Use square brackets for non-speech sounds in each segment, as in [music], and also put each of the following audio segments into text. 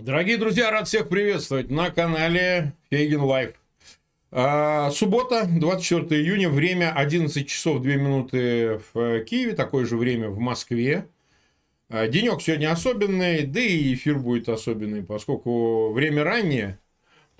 Дорогие друзья, рад всех приветствовать на канале Фейгин Live. А, суббота, 24 июня, время 11 часов 2 минуты в Киеве, такое же время в Москве. А, денек сегодня особенный, да и эфир будет особенный, поскольку время раннее,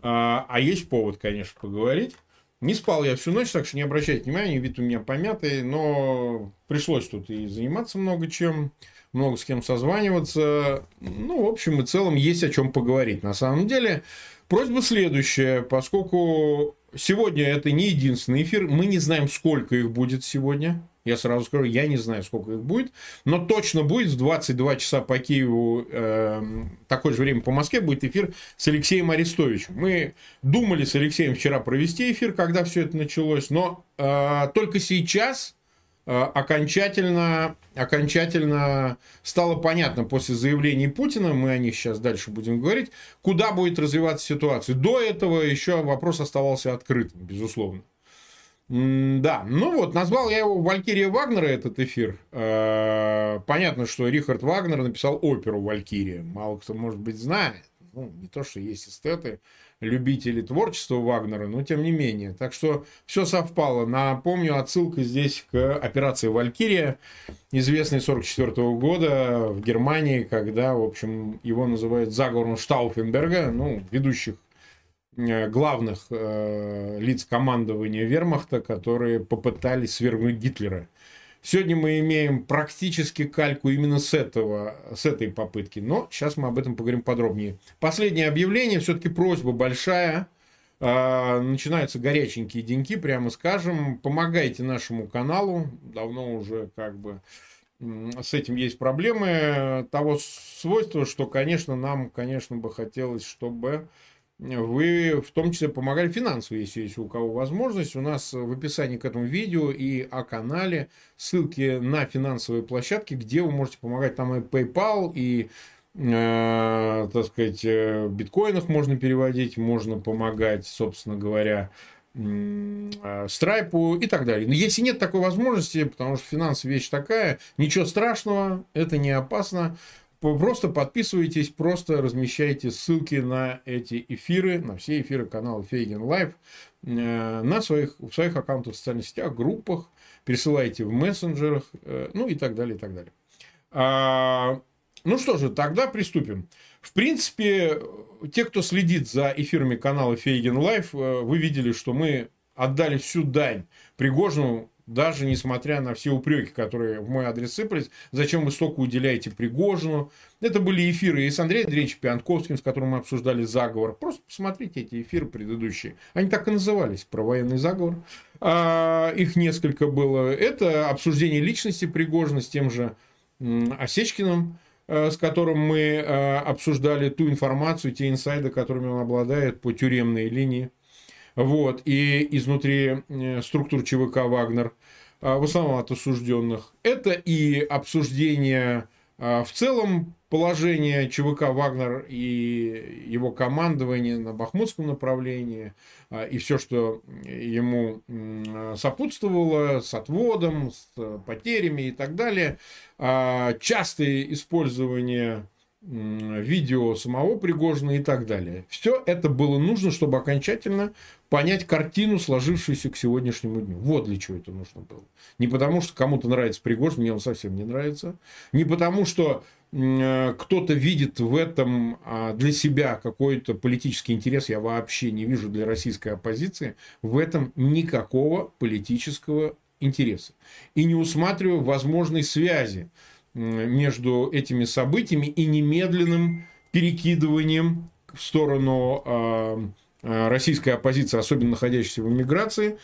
а, а есть повод, конечно, поговорить. Не спал я всю ночь, так что не обращайте внимания, вид у меня помятый, но пришлось тут и заниматься много чем много с кем созваниваться. Ну, в общем и целом, есть о чем поговорить. На самом деле, просьба следующая. Поскольку сегодня это не единственный эфир, мы не знаем, сколько их будет сегодня. Я сразу скажу, я не знаю, сколько их будет, но точно будет в 22 часа по Киеву, э, такое же время по Москве будет эфир с Алексеем Арестовичем. Мы думали с Алексеем вчера провести эфир, когда все это началось, но э, только сейчас окончательно, окончательно стало понятно после заявлений Путина, мы о них сейчас дальше будем говорить, куда будет развиваться ситуация. До этого еще вопрос оставался открытым, безусловно. Да, ну вот, назвал я его «Валькирия Вагнера» этот эфир. Э, понятно, что Рихард Вагнер написал оперу «Валькирия». Мало кто, может быть, знает. Ну, не то, что есть эстеты, любители творчества Вагнера, но тем не менее. Так что все совпало. Напомню, отсылка здесь к операции «Валькирия», известной 44 года в Германии, когда, в общем, его называют заговором Штауфенберга, ну, ведущих э, главных э, лиц командования вермахта, которые попытались свергнуть Гитлера. Сегодня мы имеем практически кальку именно с, этого, с этой попытки, но сейчас мы об этом поговорим подробнее. Последнее объявление, все-таки просьба большая, а, начинаются горяченькие деньки, прямо скажем. Помогайте нашему каналу. Давно уже как бы с этим есть проблемы того свойства, что, конечно, нам, конечно, бы хотелось, чтобы вы в том числе помогали финансово, если есть у кого возможность. У нас в описании к этому видео и о канале ссылки на финансовые площадки, где вы можете помогать. Там и PayPal, и э, так сказать, э, биткоинах можно переводить, можно помогать, собственно говоря, э, страйпу и так далее. Но если нет такой возможности, потому что финансы вещь такая, ничего страшного, это не опасно. Просто подписывайтесь, просто размещайте ссылки на эти эфиры, на все эфиры канала Фейгин Live э, на своих, в своих аккаунтах в социальных сетях, группах, пересылайте в мессенджерах, э, ну и так далее, и так далее. А, ну что же, тогда приступим. В принципе, те, кто следит за эфирами канала Фейгин Live, э, вы видели, что мы отдали всю дань Пригожину даже несмотря на все упреки, которые в мой адрес сыпались, зачем вы столько уделяете Пригожину. Это были эфиры и с Андреем Андреевичем Пианковским, с которым мы обсуждали заговор. Просто посмотрите эти эфиры предыдущие. Они так и назывались, про военный заговор. А, их несколько было. Это обсуждение личности Пригожина с тем же Осечкиным, э, с которым мы э, обсуждали ту информацию, те инсайды, которыми он обладает по тюремной линии вот, и изнутри э, структур ЧВК «Вагнер», а, в основном от осужденных. Это и обсуждение а, в целом положения ЧВК «Вагнер» и его командование на Бахмутском направлении, а, и все, что ему сопутствовало с отводом, с потерями и так далее. Частое использование видео самого Пригожина и так далее. Все это было нужно, чтобы окончательно понять картину, сложившуюся к сегодняшнему дню. Вот для чего это нужно было. Не потому, что кому-то нравится Пригожин, мне он совсем не нравится. Не потому, что э, кто-то видит в этом а, для себя какой-то политический интерес, я вообще не вижу для российской оппозиции, в этом никакого политического интереса. И не усматриваю возможной связи между этими событиями и немедленным перекидыванием в сторону а, а, российской оппозиции, особенно находящейся в эмиграции,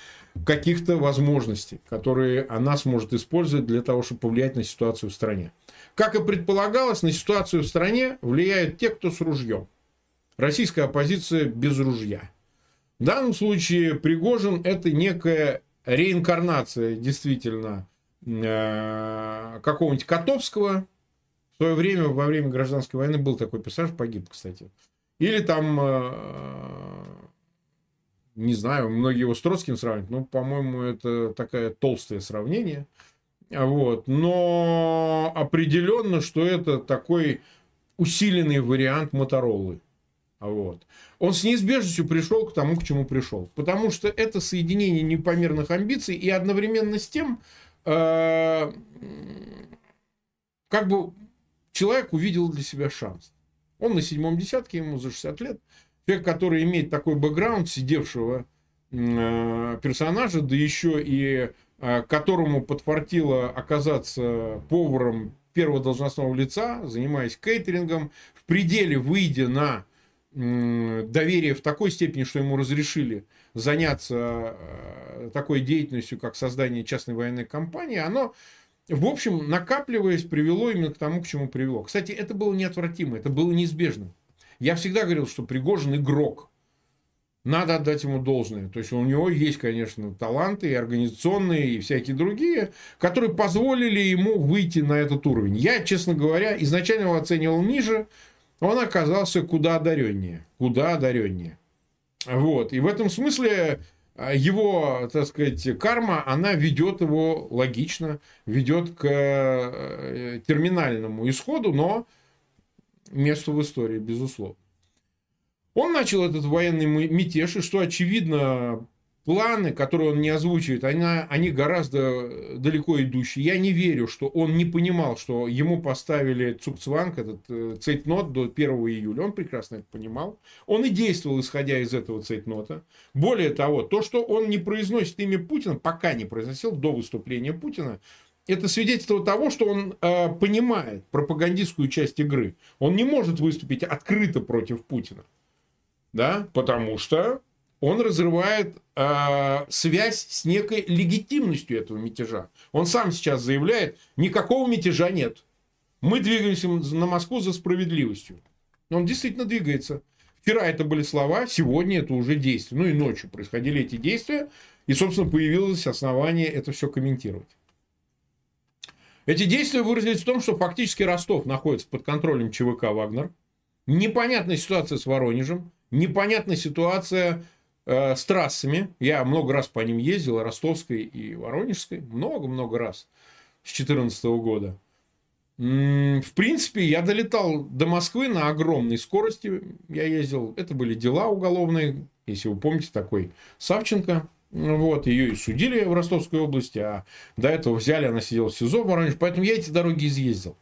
каких-то возможностей, которые она сможет использовать для того, чтобы повлиять на ситуацию в стране. Как и предполагалось, на ситуацию в стране влияют те, кто с ружьем. Российская оппозиция без ружья. В данном случае Пригожин – это некая реинкарнация действительно какого-нибудь Котовского. В свое время, во время гражданской войны был такой персонаж, погиб, кстати. Или там, э, не знаю, многие его с Троцким сравнивают, но, по-моему, это такое толстое сравнение. Вот. Но определенно, что это такой усиленный вариант Моторолы. Вот. Он с неизбежностью пришел к тому, к чему пришел. Потому что это соединение непомерных амбиций и одновременно с тем, э, как бы человек увидел для себя шанс. Он на седьмом десятке, ему за 60 лет. Человек, который имеет такой бэкграунд сидевшего э, персонажа, да еще и э, которому подфартило оказаться поваром первого должностного лица, занимаясь кейтерингом, в пределе выйдя на доверие в такой степени, что ему разрешили заняться э, такой деятельностью, как создание частной военной компании, оно, в общем, накапливаясь, привело именно к тому, к чему привело. Кстати, это было неотвратимо, это было неизбежно. Я всегда говорил, что Пригожин игрок. Надо отдать ему должное. То есть у него есть, конечно, таланты и организационные, и всякие другие, которые позволили ему выйти на этот уровень. Я, честно говоря, изначально его оценивал ниже, он оказался куда одареннее. Куда одареннее. Вот. И в этом смысле а, его, так сказать, карма, она ведет его логично, ведет к э, терминальному исходу, но месту в истории, безусловно. Он начал этот военный мятеж, и что очевидно, планы, которые он не озвучивает, они, они гораздо далеко идущие. Я не верю, что он не понимал, что ему поставили Цукцванг, этот э, цейтнот до 1 июля. Он прекрасно это понимал. Он и действовал, исходя из этого цейтнота. Более того, то, что он не произносит имя Путина, пока не произносил до выступления Путина, это свидетельство того, что он э, понимает пропагандистскую часть игры. Он не может выступить открыто против Путина. Да? Потому что он разрывает э, связь с некой легитимностью этого мятежа. Он сам сейчас заявляет, никакого мятежа нет. Мы двигаемся на Москву за справедливостью. Он действительно двигается. Вчера это были слова, сегодня это уже действия. Ну и ночью происходили эти действия. И, собственно, появилось основание это все комментировать. Эти действия выразились в том, что фактически Ростов находится под контролем ЧВК «Вагнер». Непонятная ситуация с Воронежем. Непонятная ситуация э, с трассами. Я много раз по ним ездил, Ростовской и Воронежской. Много-много раз с 2014 года. В принципе, я долетал до Москвы на огромной скорости. Я ездил, это были дела уголовные, если вы помните, такой Савченко. Вот, ее и судили в Ростовской области, а до этого взяли, она сидела в СИЗО в Воронеже, поэтому я эти дороги изъездил.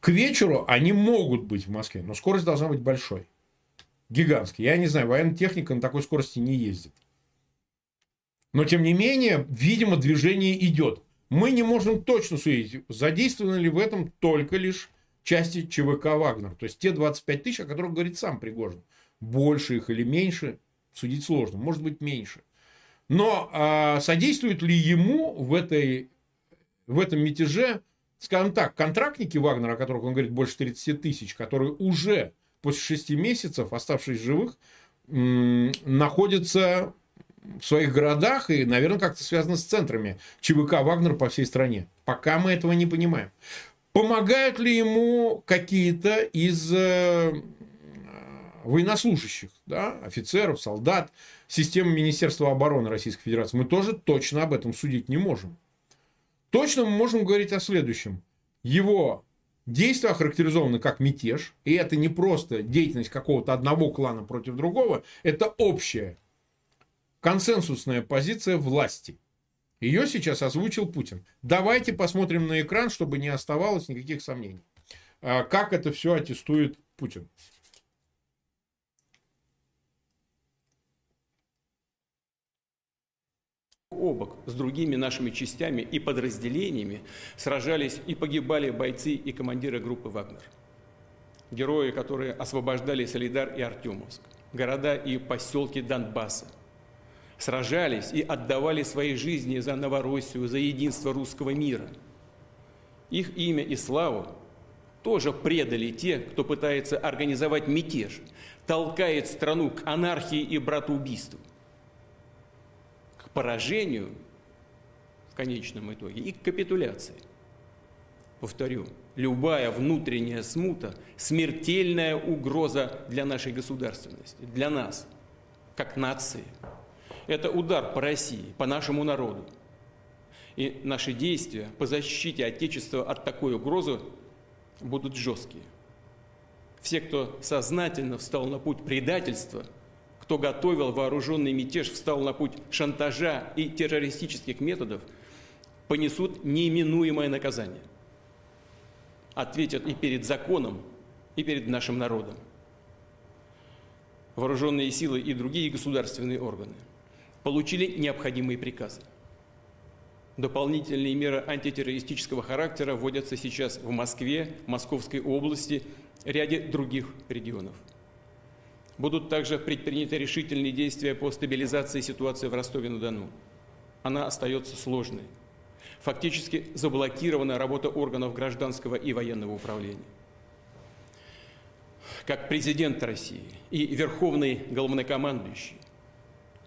К вечеру они могут быть в Москве, но скорость должна быть большой гигантский. Я не знаю, военная техника на такой скорости не ездит. Но, тем не менее, видимо, движение идет. Мы не можем точно судить, задействованы ли в этом только лишь части ЧВК «Вагнер». То есть, те 25 тысяч, о которых говорит сам Пригожин. Больше их или меньше, судить сложно. Может быть, меньше. Но а, содействуют ли ему в, этой, в этом мятеже, скажем так, контрактники Вагнера, о которых он говорит больше 30 тысяч, которые уже после шести месяцев, оставшись живых, находятся в своих городах и, наверное, как-то связано с центрами ЧВК «Вагнер» по всей стране. Пока мы этого не понимаем. Помогают ли ему какие-то из э, военнослужащих, да, офицеров, солдат, системы Министерства обороны Российской Федерации? Мы тоже точно об этом судить не можем. Точно мы можем говорить о следующем. Его Действие охарактеризовано как мятеж, и это не просто деятельность какого-то одного клана против другого, это общая консенсусная позиция власти. Ее сейчас озвучил Путин. Давайте посмотрим на экран, чтобы не оставалось никаких сомнений. А как это все аттестует Путин? Обок с другими нашими частями и подразделениями сражались и погибали бойцы и командиры группы «Вагнер». Герои, которые освобождали Солидар и Артемовск, города и поселки Донбасса. Сражались и отдавали свои жизни за Новороссию, за единство русского мира. Их имя и славу тоже предали те, кто пытается организовать мятеж, толкает страну к анархии и братоубийству поражению в конечном итоге и к капитуляции. Повторю, любая внутренняя смута – смертельная угроза для нашей государственности, для нас, как нации. Это удар по России, по нашему народу. И наши действия по защите Отечества от такой угрозы будут жесткие. Все, кто сознательно встал на путь предательства, кто готовил вооруженный мятеж, встал на путь шантажа и террористических методов, понесут неименуемое наказание. Ответят и перед законом, и перед нашим народом. Вооруженные силы и другие государственные органы получили необходимые приказы. Дополнительные меры антитеррористического характера вводятся сейчас в Москве, Московской области, ряде других регионов. Будут также предприняты решительные действия по стабилизации ситуации в Ростове-на-Дону. Она остается сложной. Фактически заблокирована работа органов гражданского и военного управления. Как президент России и верховный главнокомандующий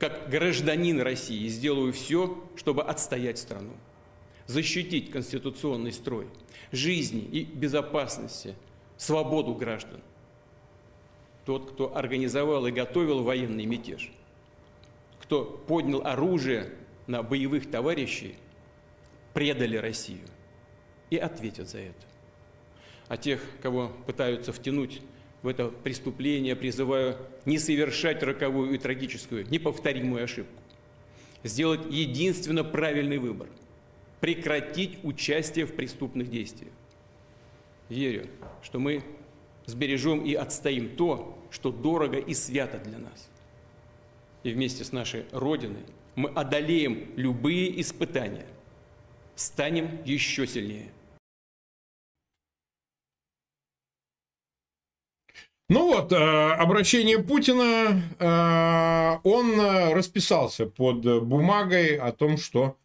как гражданин России сделаю все, чтобы отстоять страну, защитить конституционный строй, жизни и безопасности, свободу граждан. Тот, кто организовал и готовил военный мятеж, кто поднял оружие на боевых товарищей, предали Россию и ответят за это. А тех, кого пытаются втянуть в это преступление, призываю не совершать роковую и трагическую, неповторимую ошибку. Сделать единственно правильный выбор – прекратить участие в преступных действиях. Верю, что мы сбережем и отстоим то, что дорого и свято для нас. И вместе с нашей Родиной мы одолеем любые испытания, станем еще сильнее – Ну вот, э, обращение Путина, э, он расписался под бумагой о том, что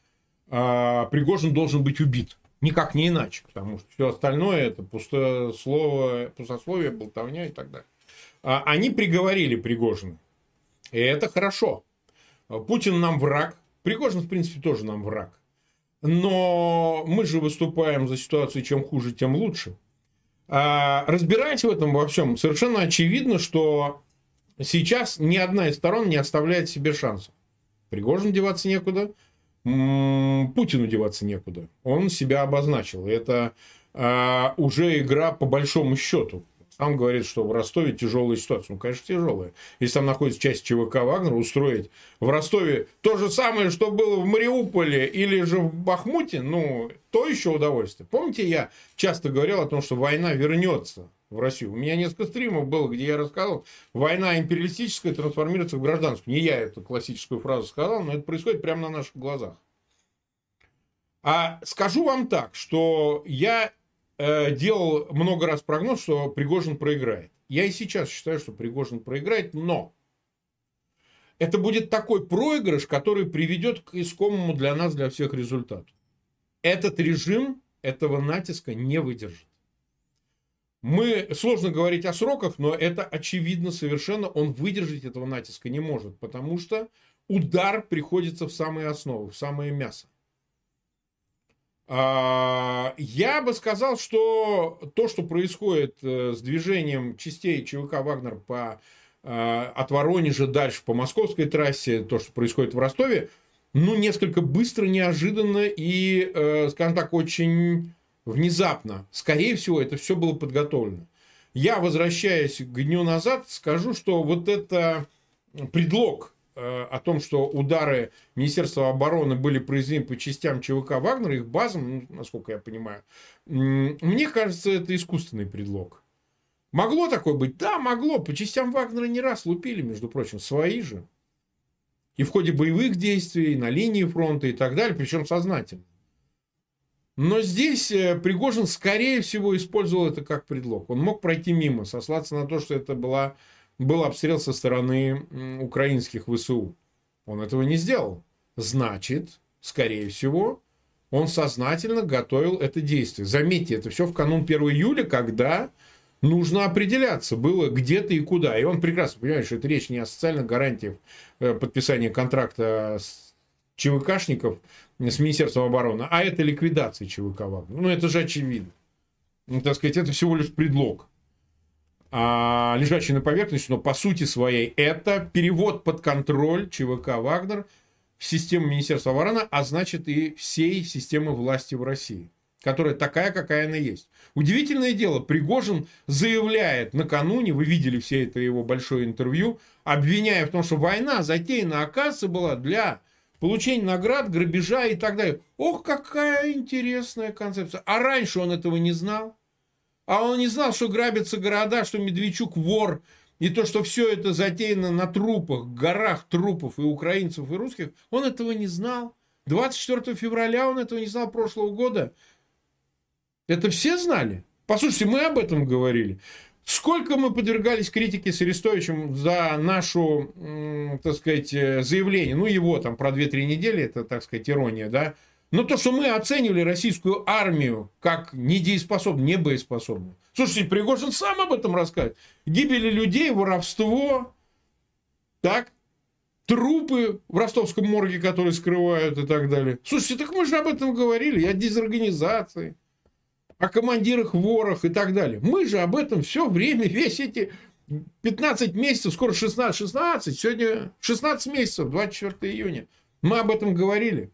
э, Пригожин должен быть убит. Никак не иначе, потому что все остальное это пустое слово, пустословие, болтовня и так далее. А они приговорили Пригожина. И это хорошо. Путин нам враг. Пригожин, в принципе, тоже нам враг. Но мы же выступаем за ситуацию, чем хуже, тем лучше. А, разбираясь в этом во всем, совершенно очевидно, что сейчас ни одна из сторон не оставляет себе шансов. Пригожин деваться некуда, Путину деваться некуда. Он себя обозначил. Это а, уже игра по большому счету. Сам говорит, что в Ростове тяжелая ситуация. Ну, конечно, тяжелая. Если там находится часть ЧВК Вагнера, устроить в Ростове то же самое, что было в Мариуполе или же в Бахмуте, ну, то еще удовольствие. Помните, я часто говорил о том, что война вернется в Россию. У меня несколько стримов было, где я рассказывал, война империалистическая трансформируется в гражданскую. Не я эту классическую фразу сказал, но это происходит прямо на наших глазах. А скажу вам так, что я Э, делал много раз прогноз, что Пригожин проиграет. Я и сейчас считаю, что Пригожин проиграет, но это будет такой проигрыш, который приведет к искомому для нас, для всех результату. Этот режим этого натиска не выдержит. Мы, сложно говорить о сроках, но это очевидно совершенно, он выдержать этого натиска не может, потому что удар приходится в самые основы, в самое мясо. А, я бы сказал, что то, что происходит э, с движением частей ЧВК «Вагнер» по, э, от Воронежа дальше по московской трассе, то, что происходит в Ростове, ну, несколько быстро, неожиданно и, э, скажем так, очень внезапно. Скорее всего, это все было подготовлено. Я, возвращаясь к дню назад, скажу, что вот это предлог о том, что удары Министерства обороны были произведены по частям ЧВК Вагнера, их базам, ну, насколько я понимаю, мне кажется, это искусственный предлог. Могло такое быть? Да, могло. По частям Вагнера не раз лупили, между прочим, свои же. И в ходе боевых действий, на линии фронта и так далее, причем сознательно. Но здесь э, Пригожин, скорее всего, использовал это как предлог. Он мог пройти мимо, сослаться на то, что это была был обстрел со стороны украинских ВСУ. Он этого не сделал. Значит, скорее всего, он сознательно готовил это действие. Заметьте, это все в канун 1 июля, когда нужно определяться было где-то и куда. И он прекрасно понимает, что это речь не о социальных гарантиях э, подписания контракта с ЧВКшников с Министерством обороны, а это ликвидация ЧВК. Ну, это же очевидно. Ну, так сказать, это всего лишь предлог а, на поверхности, но по сути своей это перевод под контроль ЧВК «Вагнер» в систему Министерства обороны, а значит и всей системы власти в России. которая такая, какая она есть. Удивительное дело, Пригожин заявляет накануне, вы видели все это его большое интервью, обвиняя в том, что война затеяна, оказывается, была для получения наград, грабежа и так далее. Ох, какая интересная концепция. А раньше он этого не знал. А он не знал, что грабятся города, что Медведчук вор, и то, что все это затеяно на трупах, горах трупов и украинцев, и русских, он этого не знал. 24 февраля он этого не знал прошлого года. Это все знали? Послушайте, мы об этом говорили. Сколько мы подвергались критике с Арестовичем за нашу, так сказать, э, заявление, ну, его там про 2-3 недели, это, так сказать, ирония, да, но то, что мы оценивали российскую армию как недееспособную, не боеспособную. Слушайте, Пригожин сам об этом рассказывает. Гибели людей, воровство, так, трупы в ростовском морге, которые скрывают и так далее. Слушайте, так мы же об этом говорили, о дезорганизации, о командирах ворах и так далее. Мы же об этом все время, [laughs] весь эти 15 месяцев, скоро 16, 16, сегодня 16 месяцев, 24 июня. Мы об этом говорили.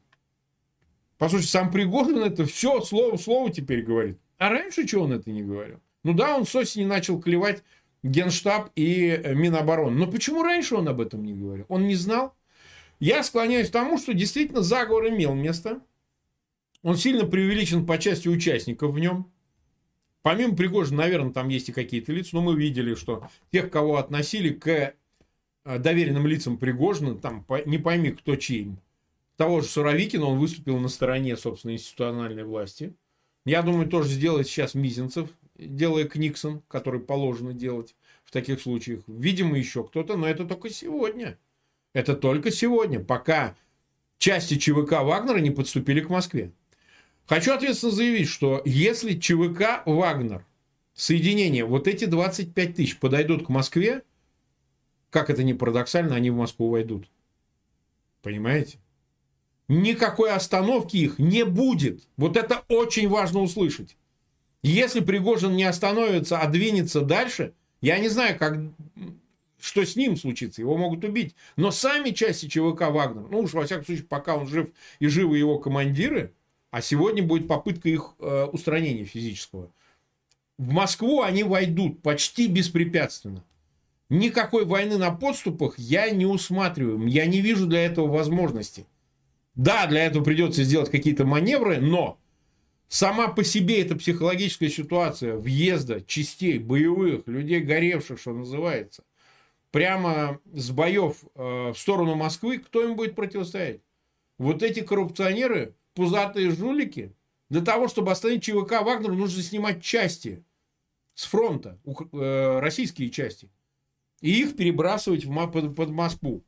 По сути, сам Пригожин это все слово в слово теперь говорит. А раньше чего он это не говорил? Ну да, он с осени начал клевать Генштаб и э, Минобороны. Но почему раньше он об этом не говорил? Он не знал? Я склоняюсь к тому, что действительно заговор имел место. Он сильно преувеличен по части участников в нем. Помимо Пригожина, наверное, там есть и какие-то лица, но мы видели, что тех, кого относили к э, доверенным лицам Пригожина, там не пойми, кто чьим. Того же Суровикина, он выступил на стороне, собственно, институциональной власти. Я думаю, тоже сделает сейчас Мизинцев, делая Книксон, который положено делать в таких случаях. Видимо, еще кто-то, но это только сегодня. Это только сегодня, пока части ЧВК Вагнера не подступили к Москве. Хочу ответственно заявить, что если ЧВК Вагнер, соединение, вот эти 25 тысяч подойдут к Москве, как это не парадоксально, они в Москву войдут. Понимаете? Никакой остановки их не будет. Вот это очень важно услышать. Если Пригожин не остановится, а двинется дальше, я не знаю, как, что с ним случится. Его могут убить. Но сами части ЧВК Вагнер, ну уж во всяком случае, пока он жив и живы его командиры, а сегодня будет попытка их э, устранения физического. В Москву они войдут почти беспрепятственно. Никакой войны на подступах я не усматриваю. Я не вижу для этого возможности. Да, для этого придется сделать какие-то маневры, но сама по себе эта психологическая ситуация въезда частей боевых, людей горевших, что называется, прямо с боев э, в сторону Москвы, кто им будет противостоять? Вот эти коррупционеры, пузатые жулики, для того, чтобы остановить ЧВК Вагнер, нужно снимать части с фронта, э, российские части, и их перебрасывать в, под, под Москву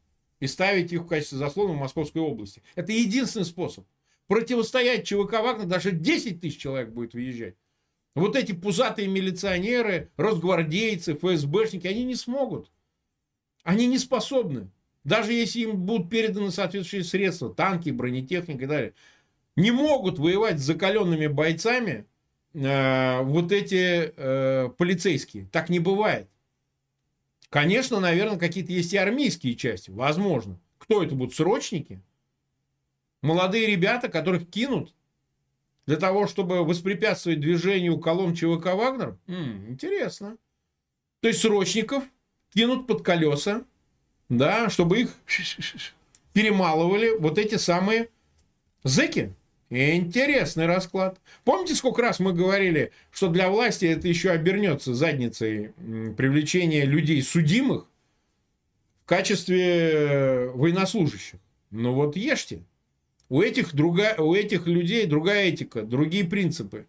и ставить их в качестве заслона в Московской области. Это единственный способ противостоять ЧВК Вагнер, даже 10 тысяч человек будет въезжать. Вот эти пузатые милиционеры, росгвардейцы, ФСБшники, они не смогут. Они не способны. Даже если им будут переданы соответствующие средства, танки, бронетехника и далее. Не могут воевать с закаленными бойцами э, вот эти э, полицейские. Так не бывает. Конечно, наверное, какие-то есть и армейские части. Возможно. Кто это будут? Срочники? Молодые ребята, которых кинут для того, чтобы воспрепятствовать движению колонн ЧВК «Вагнер»? М-м, интересно. То есть срочников кинут под колеса, да, чтобы их [laughs] перемалывали вот эти самые зэки. Интересный расклад. Помните, сколько раз мы говорили, что для власти это еще обернется задницей привлечения людей судимых в качестве военнослужащих? Ну вот ешьте. У этих, друга, у этих людей другая этика, другие принципы,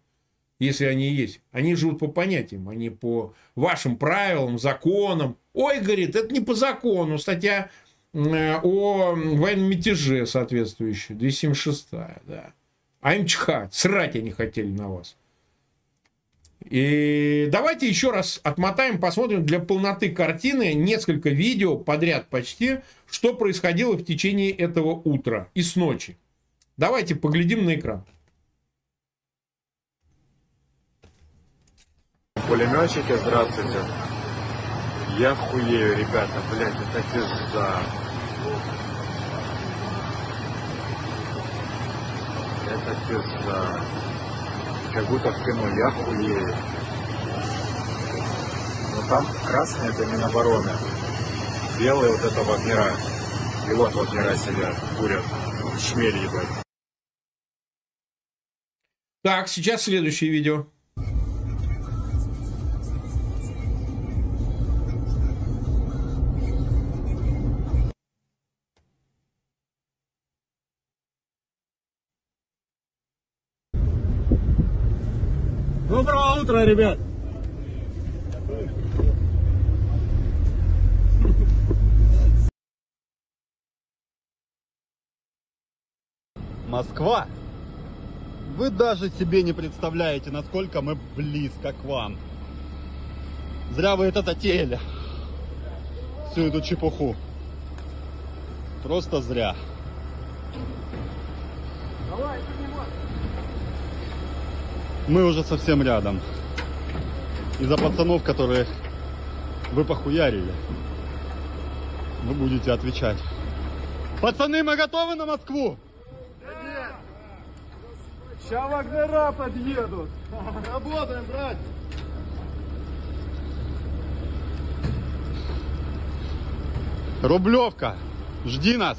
если они есть. Они живут по понятиям, они по вашим правилам, законам. Ой, говорит, это не по закону. Статья э, о военном мятеже соответствующая, 276, да. А чхать, срать они хотели на вас. И давайте еще раз отмотаем, посмотрим для полноты картины несколько видео подряд почти, что происходило в течение этого утра и с ночи. Давайте поглядим на экран. Пулеметчики, здравствуйте. Я хуею, ребята, блядь, это пизда. Это пизда. как будто в кино, я хуею. Но там красные это Минобороны, белые вот это вагнера. И вот вагнера сидят, курят, шмель ебать. Так, сейчас следующее видео. Утра, ребят! Москва! Вы даже себе не представляете, насколько мы близко к вам. Зря вы это затеяли. Всю эту чепуху. Просто зря. Мы уже совсем рядом. Из-за пацанов, которые вы похуярили, вы будете отвечать. Пацаны, мы готовы на Москву? Сейчас вагнера подъедут. Работаем, брат! Рублевка, жди нас!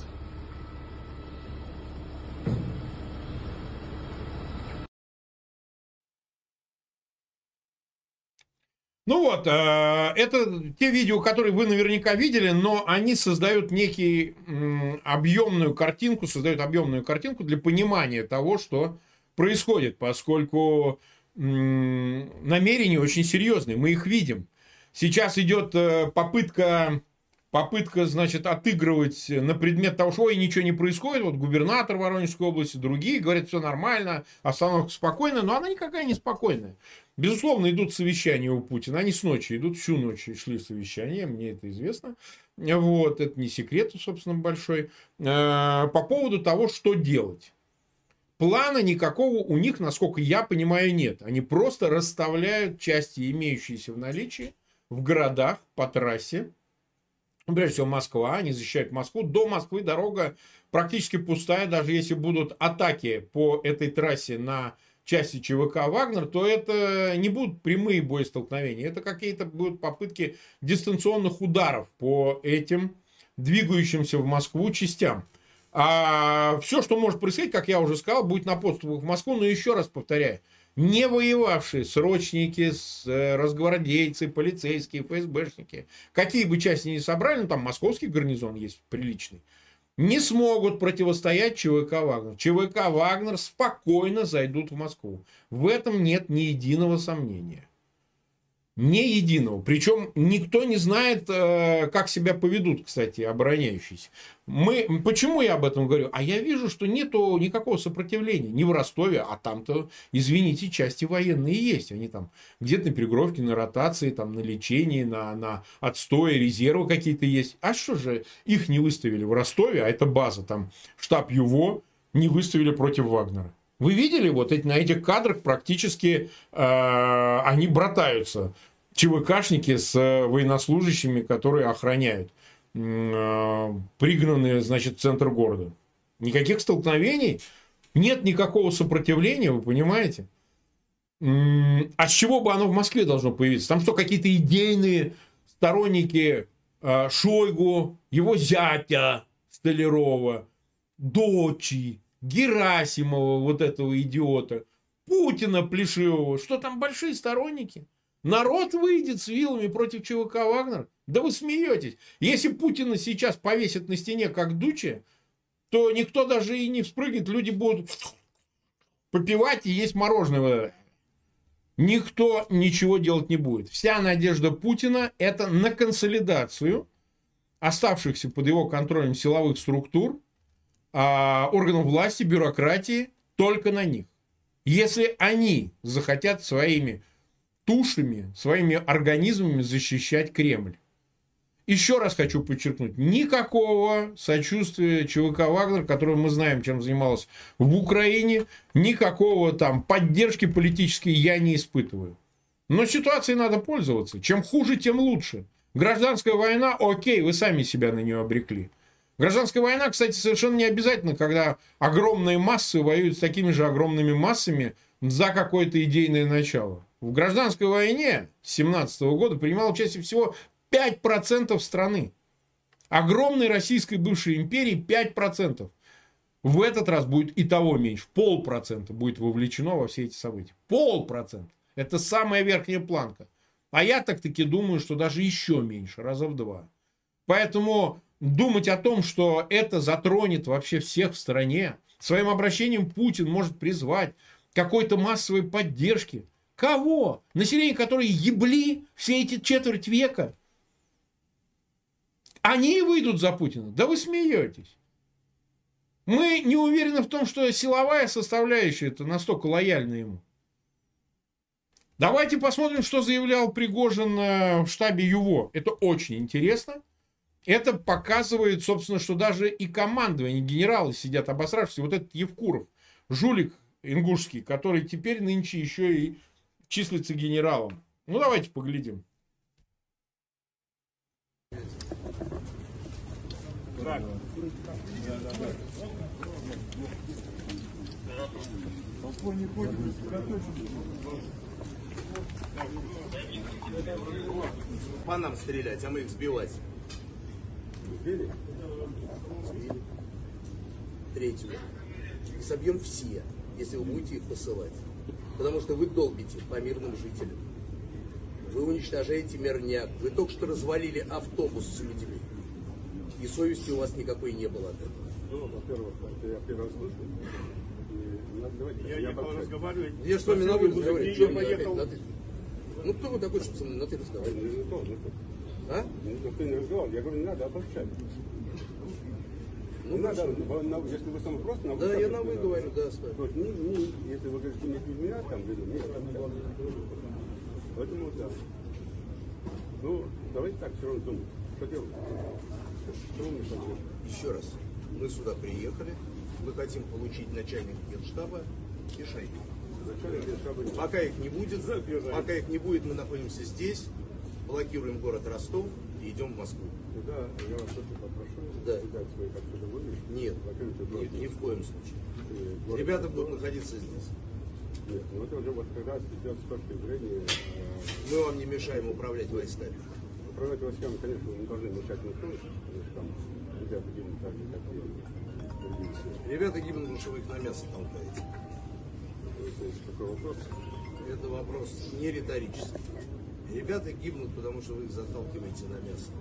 Э, это те видео, которые вы наверняка видели, но они создают некий объемную картинку, создают объемную картинку для понимания того, что происходит, поскольку намерения очень серьезные, мы их видим. Сейчас идет э, попытка попытка, значит, отыгрывать на предмет того, что ой, ничего не происходит. Вот губернатор Воронежской области, другие говорят, все нормально, обстановка спокойная, но она никакая не спокойная. Безусловно, идут совещания у Путина. Они с ночи идут, всю ночь шли совещания, мне это известно. Вот, это не секрет, собственно, большой. Э, по поводу того, что делать. Плана никакого у них, насколько я понимаю, нет. Они просто расставляют части, имеющиеся в наличии, в городах по трассе, прежде всего Москва, они защищают Москву. До Москвы дорога практически пустая, даже если будут атаки по этой трассе на части ЧВК «Вагнер», то это не будут прямые боестолкновения, это какие-то будут попытки дистанционных ударов по этим двигающимся в Москву частям. А все, что может происходить, как я уже сказал, будет на подступах в Москву, но еще раз повторяю, не воевавшие срочники, э, разгвардейцы, полицейские, ФСБшники, какие бы части ни собрали, ну там московский гарнизон есть приличный, не смогут противостоять ЧВК «Вагнер». ЧВК «Вагнер» спокойно зайдут в Москву. В этом нет ни единого сомнения. Ни единого. Причем никто не знает, э, как себя поведут, кстати, обороняющиеся. Мы, почему я об этом говорю? А я вижу, что нету никакого сопротивления. Не в Ростове, а там-то, извините, части военные есть. Они там где-то на перегровке, на ротации, там, на лечении, на, на отстое, резервы какие-то есть. А что же их не выставили в Ростове, а это база, там, штаб ЮВО, не выставили против Вагнера? Вы видели вот эти, на этих кадрах практически э, они братаются. ЧВКшники с военнослужащими, которые охраняют э, пригнанные, значит, центр города. Никаких столкновений, нет никакого сопротивления, вы понимаете? А с чего бы оно в Москве должно появиться? Там что, какие-то идейные сторонники э, Шойгу, его зятя Столярова, дочи, Герасимова, вот этого идиота, Путина Плешивого, что там большие сторонники. Народ выйдет с вилами против ЧВК Вагнер? Да вы смеетесь. Если Путина сейчас повесят на стене, как Дуче, то никто даже и не вспрыгнет, люди будут попивать и есть мороженое. Никто ничего делать не будет. Вся надежда Путина – это на консолидацию оставшихся под его контролем силовых структур, а, органов власти, бюрократии, только на них. Если они захотят своими тушами, своими организмами защищать Кремль. Еще раз хочу подчеркнуть, никакого сочувствия ЧВК «Вагнер», которого мы знаем, чем занималась в Украине, никакого там поддержки политической я не испытываю. Но ситуацией надо пользоваться. Чем хуже, тем лучше. Гражданская война, окей, вы сами себя на нее обрекли. Гражданская война, кстати, совершенно не обязательно, когда огромные массы воюют с такими же огромными массами за какое-то идейное начало. В гражданской войне 17 года принимало участие всего 5% страны. Огромной российской бывшей империи 5%. В этот раз будет и того меньше. Полпроцента будет вовлечено во все эти события. Полпроцента. Это самая верхняя планка. А я так-таки думаю, что даже еще меньше, раза в два. Поэтому думать о том, что это затронет вообще всех в стране, своим обращением Путин может призвать какой-то массовой поддержки. Кого? Население, которое ебли все эти четверть века. Они выйдут за Путина. Да вы смеетесь. Мы не уверены в том, что силовая составляющая это настолько лояльна ему. Давайте посмотрим, что заявлял Пригожин э, в штабе ЮВО. Это очень интересно. Это показывает, собственно, что даже и командование, генералы сидят обосравшись. Вот этот Евкуров, жулик ингушский, который теперь нынче еще и числится генералом. Ну, давайте поглядим. По нам стрелять, а мы их сбивать. Сбили? Третью. Собьем все, если вы будете их посылать. Потому что вы долбите по мирным жителям. Вы уничтожаете мирняк. Вы только что развалили автобус с людьми. И совести у вас никакой не было от этого. Ну, во-первых, это я первый раз слышу. Давайте, Я, я не большой. разговаривать. Я с вами на вы разговариваю. Я поехал. на ты? Ну кто вы такой, чтобы со мной на ты Ну, разговаривать? не то, не то. А? Ну, ты не разговаривал. Я говорю, не надо обобщать. Ну, Не надо, хорошо. на- на- если вы мной просто на Да, я на вы говорю, да, с вами. То есть, не, не, если вы говорите, не меня там, или нет. Поэтому, да. Ну, давайте так все равно думать. Что делать? Что мне сейчас делаете? Еще раз. Мы сюда приехали. Мы хотим получить начальника генштаба и шайки. Не- Пока их не будет, пока их не будет, мы находимся здесь, блокируем город Ростов и идем в Москву. Тогда я вас очень попрошу, Да. Нет, Блокируйте ни, в коем случае. Город Ребята будут находиться здесь. Нет, ну это уже вот как раз идет с точки зрения э, Мы вам не мешаем управлять войсками. управлять войсками, конечно, не должны мешать никто, потому что там ребята гибнут так же, как и. Ребята гибнут, потому что вы их на мясо толкаете. Это такой вопрос. Это вопрос не риторический. Ребята гибнут, потому что вы их заталкиваете на мясо.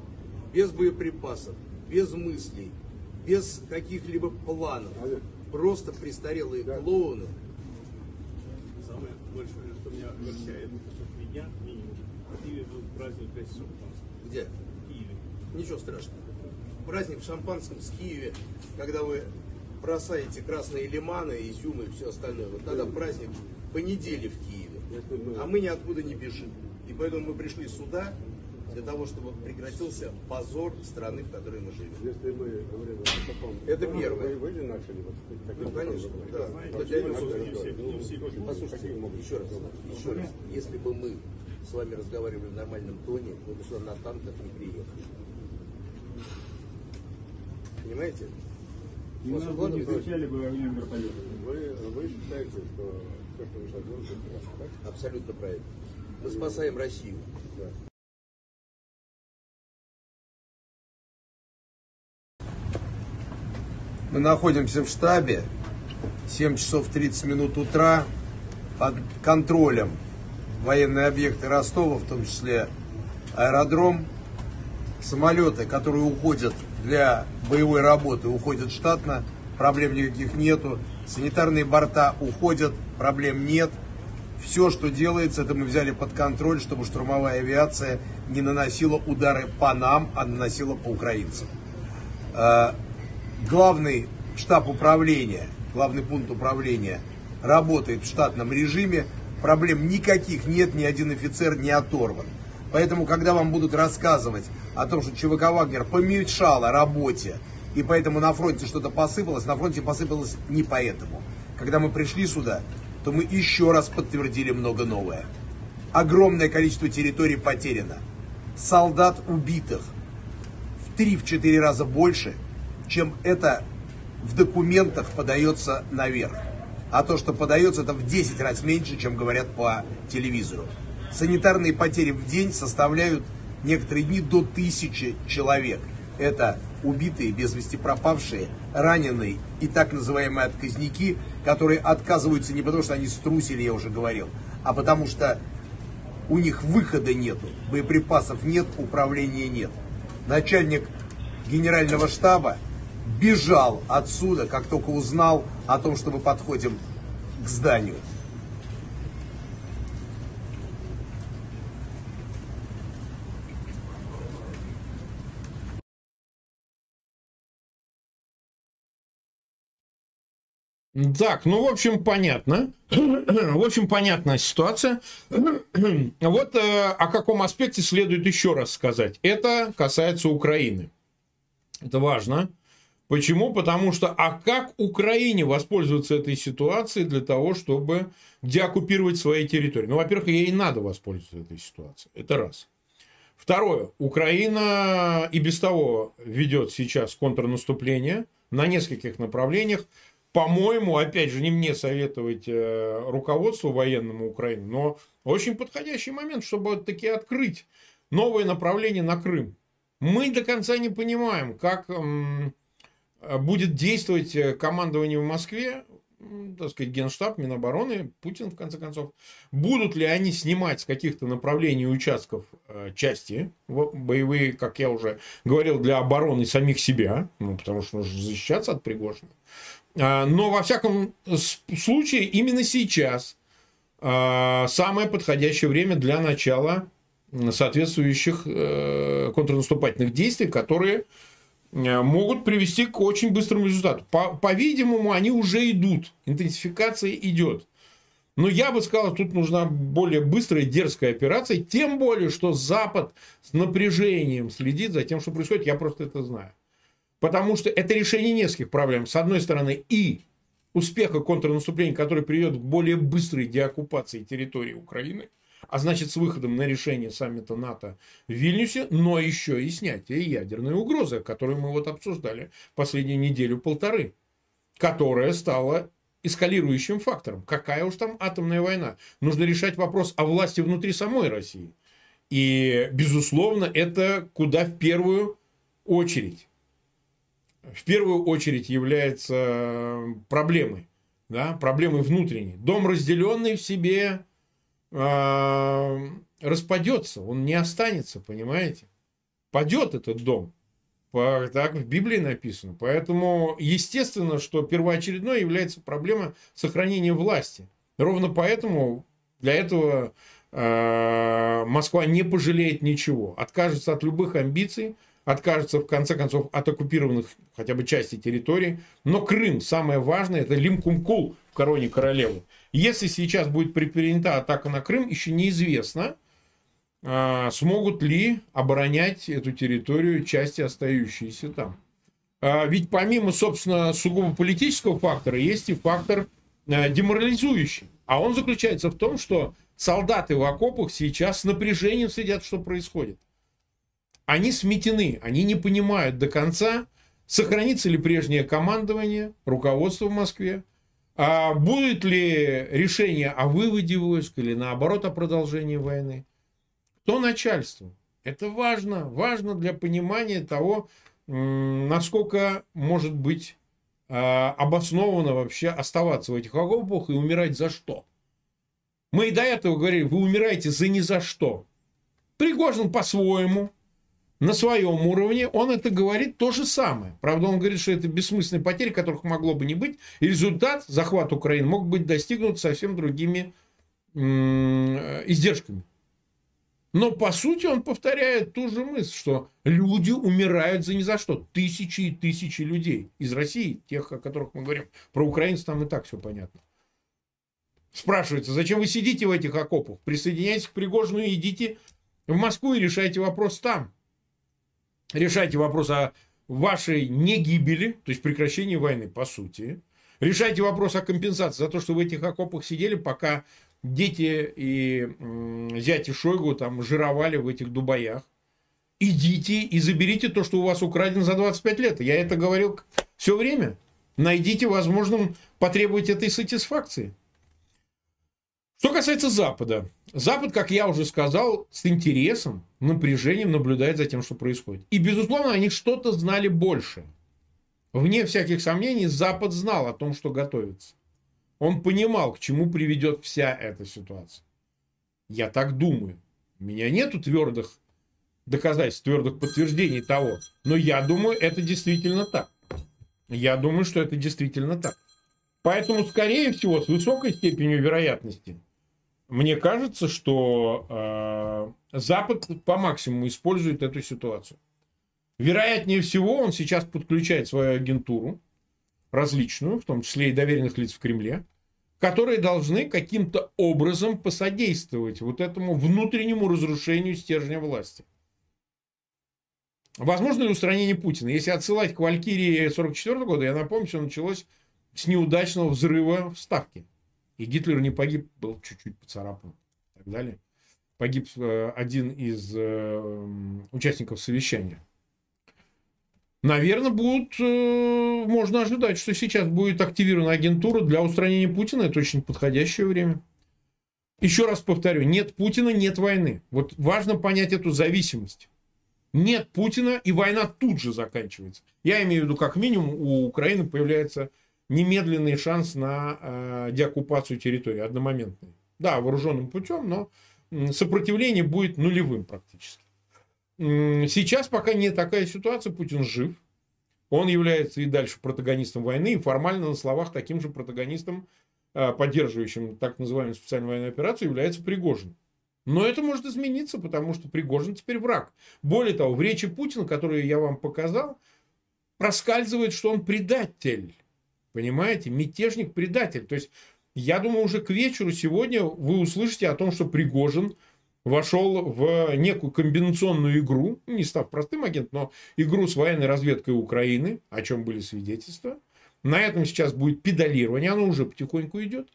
Без боеприпасов, без мыслей, без каких-либо планов. Просто престарелые клоуны. Самое большое, что меня огорчает, меня минимум. В Киеве был праздник пять шампанского. Где? В Киеве. Ничего страшного. Праздник в Шампанском с Киеве, когда вы бросаете красные лиманы, изюмы и все остальное. Вот тогда праздник по неделе в Киеве. А мы ниоткуда не бежим. И поэтому мы пришли сюда для того, чтобы прекратился позор страны, в которой мы живем. Если мы говорим о таком... Это первое. Вы, вы же начали вот таким Ну, конечно, да. Вообще для не все- не все Ну. Послушайте, могут еще раз, еще раз. Если бы мы с вами разговаривали в нормальном тоне, мы бы сюда на танках не приехали. Понимаете? Не надо угодно не брать? встречали бы огнем вертолета. Вы, вы считаете, что все, что вы сейчас делаете, это? Абсолютно правильно. Мы спасаем Россию. Да. Мы находимся в штабе. 7 часов 30 минут утра. Под контролем военные объекты Ростова, в том числе аэродром. Самолеты, которые уходят для боевой работы, уходят штатно. Проблем никаких нету. Санитарные борта уходят, проблем нет. Все, что делается, это мы взяли под контроль, чтобы штурмовая авиация не наносила удары по нам, а наносила по украинцам. Главный штаб управления, главный пункт управления работает в штатном режиме, проблем никаких нет, ни один офицер не оторван. Поэтому, когда вам будут рассказывать о том, что ЧВК «Вагнер» помешала работе, и поэтому на фронте что-то посыпалось, на фронте посыпалось не поэтому. Когда мы пришли сюда, то мы еще раз подтвердили много новое. Огромное количество территорий потеряно. Солдат убитых в 3-4 раза больше, чем это в документах подается наверх. А то, что подается, это в 10 раз меньше, чем говорят по телевизору. Санитарные потери в день составляют некоторые дни до тысячи человек. Это убитые, без вести пропавшие, раненые и так называемые отказники, которые отказываются не потому, что они струсили, я уже говорил, а потому что у них выхода нету, боеприпасов нет, управления нет. Начальник генерального штаба бежал отсюда, как только узнал о том, что мы подходим к зданию. Так, ну, в общем, понятно. В общем, понятная ситуация. Вот э, о каком аспекте следует еще раз сказать. Это касается Украины. Это важно. Почему? Потому что, а как Украине воспользоваться этой ситуацией для того, чтобы деоккупировать свои территории? Ну, во-первых, ей надо воспользоваться этой ситуацией. Это раз. Второе. Украина и без того ведет сейчас контрнаступление на нескольких направлениях по-моему, опять же, не мне советовать э, руководству военному Украины, но очень подходящий момент, чтобы таки открыть новое направление на Крым. Мы до конца не понимаем, как будет действовать э, командование в Москве, так сказать, Генштаб, Минобороны, Путин, в конце концов. Будут ли они снимать с каких-то направлений участков э, части боевые, как я уже говорил, для обороны самих себя, ну, потому что нужно защищаться от Пригожина. А, но во всяком случае, именно сейчас а, самое подходящее время для начала соответствующих э, контрнаступательных действий, которые могут привести к очень быстрому результату. По-видимому, они уже идут. Интенсификация идет. Но я бы сказал, тут нужна более быстрая, дерзкая операция. Тем более, что Запад с напряжением следит за тем, что происходит. Я просто это знаю. Потому что это решение нескольких проблем. С одной стороны, и успеха контрнаступления, который приведет к более быстрой деоккупации территории Украины, а значит с выходом на решение саммита НАТО в Вильнюсе, но еще и снятие ядерной угрозы, которую мы вот обсуждали последнюю неделю-полторы, которая стала эскалирующим фактором. Какая уж там атомная война? Нужно решать вопрос о власти внутри самой России. И, безусловно, это куда в первую очередь в первую очередь является проблемой, да, проблемой внутренней. Дом, разделенный в себе, э, распадется, он не останется, понимаете? Падет этот дом. Так в Библии написано. Поэтому естественно, что первоочередной является проблема сохранения власти. Ровно поэтому для этого э, Москва не пожалеет ничего, откажется от любых амбиций, откажется, в конце концов, от оккупированных хотя бы части территории. Но Крым, самое важное, это Лимкумкул короне королевы. Если сейчас будет предпринята атака на Крым, еще неизвестно, а, смогут ли оборонять эту территорию части, остающиеся там. А, ведь помимо, собственно, сугубо политического фактора, есть и фактор а, деморализующий. А он заключается в том, что солдаты в окопах сейчас с напряжением следят, что происходит они сметены, они не понимают до конца, сохранится ли прежнее командование, руководство в Москве, а будет ли решение о выводе войск или наоборот о продолжении войны. Кто начальство? Это важно, важно для понимания того, насколько может быть а, обоснованно вообще оставаться в этих окопах и умирать за что. Мы и до этого говорили, вы умираете за ни за что. Пригожин по-своему, на своем уровне он это говорит то же самое. Правда, он говорит, что это бессмысленные потери, которых могло бы не быть. И результат захвата Украины мог быть достигнут совсем другими издержками. Но по сути он повторяет ту же мысль, что люди умирают за ни за что. Тысячи и тысячи людей из России, тех, о которых мы говорим. Про украинцев там и так все понятно. Спрашивается, зачем вы сидите в этих окопах? Присоединяйтесь к Пригожину и идите в Москву и решайте вопрос там решайте вопрос о вашей негибели, то есть прекращении войны, по сути. Решайте вопрос о компенсации за то, что в этих окопах сидели, пока дети и зяти Шойгу там жировали в этих дубаях. идите и заберите то, что у вас украдено за 25 лет. Я это говорил все время. Найдите возможным потребовать этой сатисфакции. Что касается Запада. Запад, как я уже сказал, с интересом, напряжением наблюдает за тем, что происходит. И, безусловно, они что-то знали больше. Вне всяких сомнений, Запад знал о том, что готовится. Он понимал, к чему приведет вся эта ситуация. Я так думаю. У меня нету твердых доказательств, твердых подтверждений того. Но я думаю, это действительно так. Я думаю, что это действительно так. Поэтому, скорее всего, с высокой степенью вероятности, мне кажется, что э, Запад по максимуму использует эту ситуацию. Вероятнее всего, он сейчас подключает свою агентуру, различную, в том числе и доверенных лиц в Кремле, которые должны каким-то образом посодействовать вот этому внутреннему разрушению стержня власти. Возможно ли устранение Путина? Если отсылать к Валькирии 44 года, я напомню, что началось с неудачного взрыва в Ставке. И Гитлер не погиб, был чуть-чуть поцарапан и так далее. Погиб э, один из э, участников совещания. Наверное, будут, э, можно ожидать, что сейчас будет активирована агентура для устранения Путина. Это очень подходящее время. Еще раз повторю, нет Путина, нет войны. Вот важно понять эту зависимость. Нет Путина, и война тут же заканчивается. Я имею в виду, как минимум, у Украины появляется немедленный шанс на э, деоккупацию территории, одномоментный. Да, вооруженным путем, но сопротивление будет нулевым практически. Сейчас пока не такая ситуация, Путин жив. Он является и дальше протагонистом войны, и формально на словах таким же протагонистом, э, поддерживающим так называемую специальную военную операцию, является Пригожин. Но это может измениться, потому что Пригожин теперь враг. Более того, в речи Путина, которую я вам показал, проскальзывает, что он предатель. Понимаете? Мятежник-предатель. То есть, я думаю, уже к вечеру сегодня вы услышите о том, что Пригожин вошел в некую комбинационную игру, не став простым агентом, но игру с военной разведкой Украины, о чем были свидетельства. На этом сейчас будет педалирование, оно уже потихоньку идет.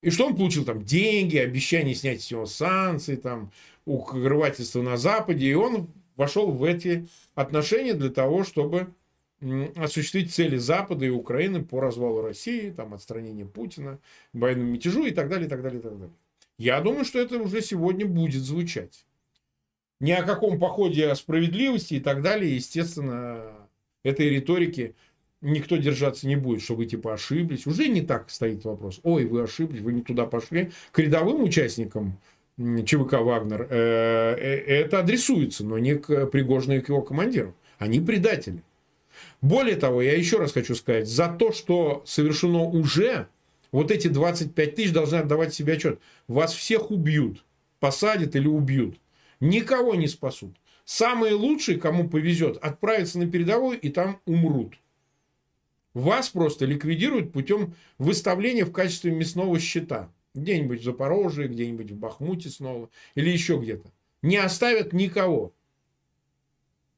И что он получил там? Деньги, обещание снять с него санкции, там, укрывательство на Западе. И он вошел в эти отношения для того, чтобы осуществить цели Запада и Украины по развалу России, там, отстранение Путина, военному мятежу и так далее, и так далее, и так далее. Я думаю, что это уже сегодня будет звучать. Ни о каком походе о справедливости и так далее, естественно, этой риторики никто держаться не будет, что вы типа ошиблись. Уже не так стоит вопрос. Ой, вы ошиблись, вы не туда пошли. К рядовым участникам ЧВК «Вагнер» э, э, это адресуется, но не к Пригожину и к его командирам. Они предатели. Более того, я еще раз хочу сказать, за то, что совершено уже, вот эти 25 тысяч должны отдавать себе отчет. Вас всех убьют, посадят или убьют. Никого не спасут. Самые лучшие, кому повезет, отправятся на передовую и там умрут. Вас просто ликвидируют путем выставления в качестве мясного щита. Где-нибудь в Запорожье, где-нибудь в Бахмуте снова. Или еще где-то. Не оставят никого.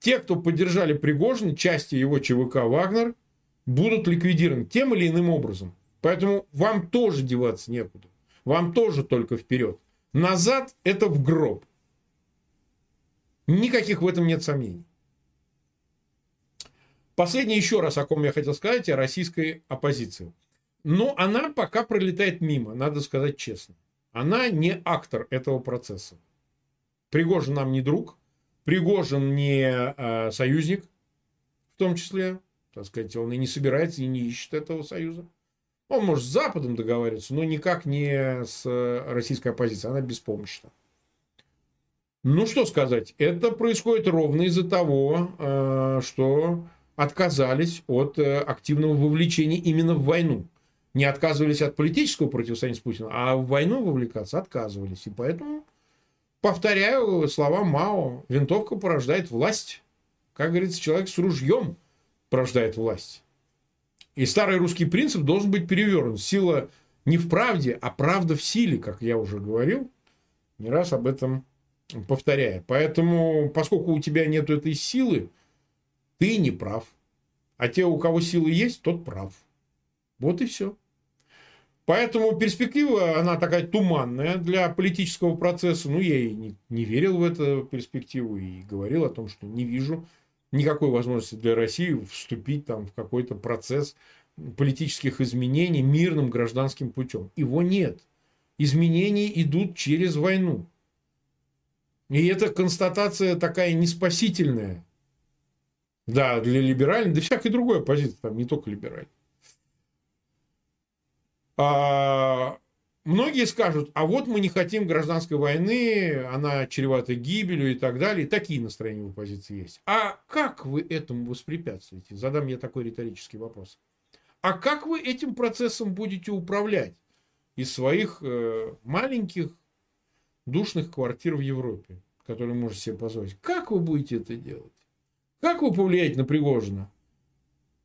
Те, кто поддержали Пригожина, части его ЧВК «Вагнер», будут ликвидированы тем или иным образом. Поэтому вам тоже деваться некуда. Вам тоже только вперед. Назад – это в гроб. Никаких в этом нет сомнений. Последнее еще раз, о ком я хотел сказать, о российской оппозиции. Но она пока пролетает мимо, надо сказать честно. Она не актор этого процесса. Пригожин нам не друг, Пригожин не э, союзник, в том числе, так сказать, он и не собирается, и не ищет этого союза. Он может с Западом договариваться, но никак не с российской оппозицией. Она беспомощна. Ну, что сказать. Это происходит ровно из-за того, э, что отказались от э, активного вовлечения именно в войну. Не отказывались от политического противостояния с Путиным, а в войну вовлекаться отказывались. И поэтому, повторяю слова Мао, винтовка порождает власть. Как говорится, человек с ружьем порождает власть. И старый русский принцип должен быть перевернут. Сила не в правде, а правда в силе, как я уже говорил, не раз об этом повторяя. Поэтому, поскольку у тебя нет этой силы, ты не прав. А те, у кого силы есть, тот прав. Вот и все. Поэтому перспектива, она такая туманная для политического процесса. Ну, я и не, не верил в эту перспективу и говорил о том, что не вижу никакой возможности для России вступить там в какой-то процесс политических изменений мирным гражданским путем. Его нет. Изменения идут через войну. И эта констатация такая неспасительная. Да, для либеральной, да всякой другой оппозиции, там не только либеральной. А, многие скажут, а вот мы не хотим гражданской войны, она чревата гибелью и так далее. Такие настроения в оппозиции есть. А как вы этому воспрепятствуете? Задам я такой риторический вопрос. А как вы этим процессом будете управлять из своих э, маленьких душных квартир в Европе, которые можете себе позволить? Как вы будете это делать? Как вы повлияете на Пригожина?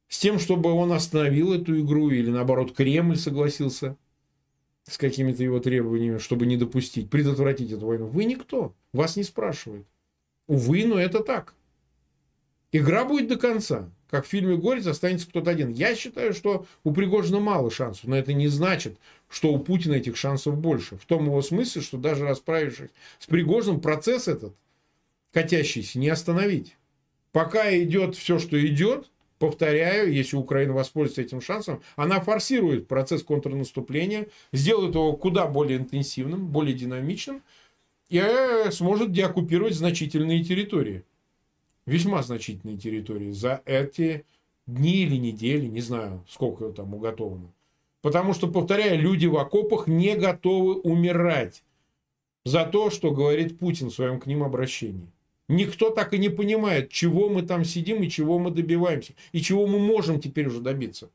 С тем, чтобы он остановил эту игру или наоборот Кремль согласился с какими-то его требованиями, чтобы не допустить, предотвратить эту войну. Вы никто, вас не спрашивают. Увы, но это так. Игра будет до конца. Как в фильме «Горец» останется кто-то один. Я считаю, что у Пригожина мало шансов, но это не значит, что у Путина этих шансов больше. В том его смысле, что даже расправившись с Пригожиным, процесс этот, катящийся, не остановить. Пока идет все, что идет, повторяю, если Украина воспользуется этим шансом, она форсирует процесс контрнаступления, сделает его куда более интенсивным, более динамичным и э, сможет деоккупировать значительные территории. Весьма значительные территории за эти дни или недели, не знаю, сколько там уготовано. Потому что, повторяю, люди в окопах не готовы умирать за то, что говорит Путин в своем к ним обращении. Никто так и не понимает, чего мы там сидим и чего мы добиваемся. И чего мы можем теперь уже добиться.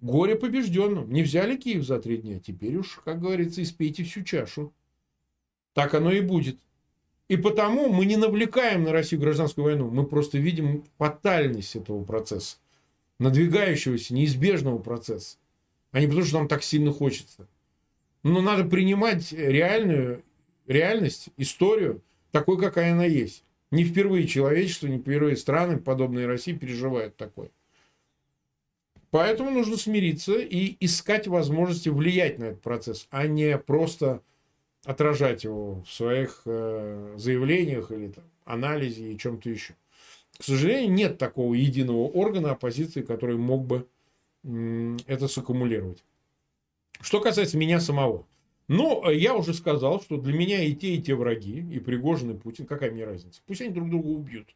Горе побежденным. Не взяли Киев за три дня. Теперь уж, как говорится, испейте всю чашу. Так оно и будет. И потому мы не навлекаем на Россию гражданскую войну. Мы просто видим фатальность этого процесса. Надвигающегося, неизбежного процесса. А не потому, что нам так сильно хочется. Но надо принимать реальную реальность, историю – такой, какая она есть. Не впервые человечество, не впервые страны, подобные России, переживают такое. Поэтому нужно смириться и искать возможности влиять на этот процесс, а не просто отражать его в своих э, заявлениях или там, анализе и чем-то еще. К сожалению, нет такого единого органа оппозиции, который мог бы э, это саккумулировать. Что касается меня самого. Но э, я уже сказал, что для меня и те, и те враги, и Пригожин, и Путин, какая мне разница? Пусть они друг друга убьют.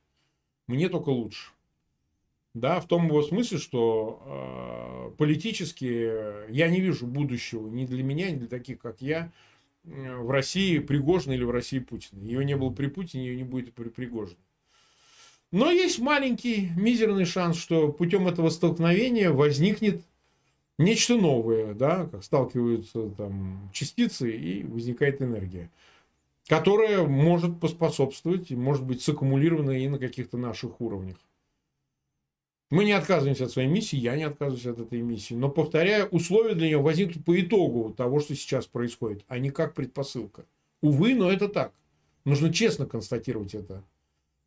Мне только лучше. Да, в том его смысле, что э, политически я не вижу будущего ни для меня, ни для таких, как я, э, в России Пригожина или в России Путина. Ее не было при Путине, ее не будет при Пригожине. Но есть маленький, мизерный шанс, что путем этого столкновения возникнет нечто новое, да, как сталкиваются там частицы и возникает энергия, которая может поспособствовать может быть саккумулирована и на каких-то наших уровнях. Мы не отказываемся от своей миссии, я не отказываюсь от этой миссии, но, повторяю, условия для нее возникнут по итогу того, что сейчас происходит, а не как предпосылка. Увы, но это так. Нужно честно констатировать это,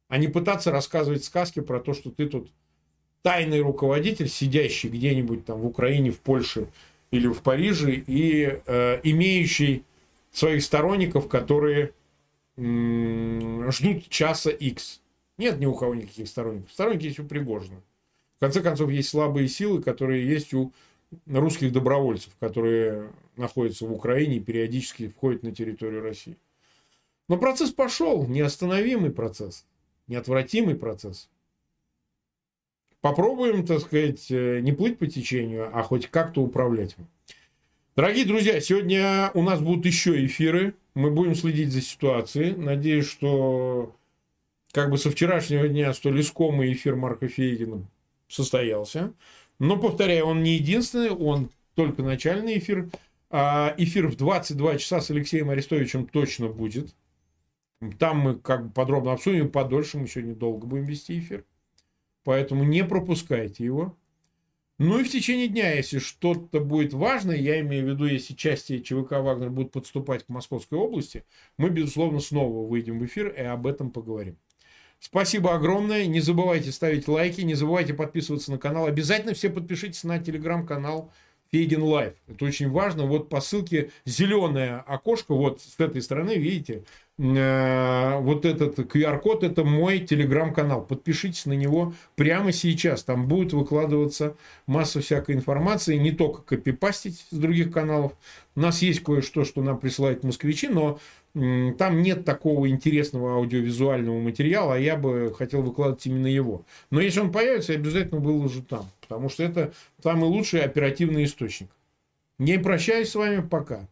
а не пытаться рассказывать сказки про то, что ты тут тайный руководитель, сидящий где-нибудь там в Украине, в Польше или в Париже, и э, имеющий своих сторонников, которые м- ждут часа X. Нет ни у кого никаких сторонников. Сторонники есть у Пригожина. В конце концов, есть слабые силы, которые есть у русских добровольцев, которые находятся в Украине и периодически входят на территорию России. Но процесс пошел, неостановимый процесс, неотвратимый процесс. Попробуем, так сказать, э, не плыть по течению, а хоть как-то управлять. Дорогие друзья, сегодня у нас будут еще эфиры. Мы будем следить за ситуацией. Надеюсь, что как бы со вчерашнего дня столь искомый эфир Марка Фейгина состоялся. Но, повторяю, он не единственный, он только начальный эфир. А эфир в 22 часа с Алексеем Арестовичем точно будет. Там мы как бы подробно обсудим, подольше мы сегодня долго будем вести эфир. Поэтому не пропускайте его. Ну и в течение дня, если что-то будет важное, я имею в виду, если части ЧВК «Вагнер» будут подступать к Московской области, мы, безусловно, снова выйдем в эфир и об этом поговорим. Спасибо огромное. Не забывайте ставить лайки, не забывайте подписываться на канал. Обязательно все подпишитесь на телеграм-канал Фейгин Live. Это очень важно. Вот по ссылке зеленое окошко, вот с этой стороны, видите, э, вот этот QR-код, это мой телеграм-канал. Подпишитесь на него прямо сейчас. Там будет выкладываться масса всякой информации, не только копипастить с других каналов. У нас есть кое-что, что нам присылают москвичи, но там нет такого интересного аудиовизуального материала, а я бы хотел выкладывать именно его. Но если он появится, я обязательно выложу там, потому что это самый лучший оперативный источник. Не прощаюсь с вами, пока.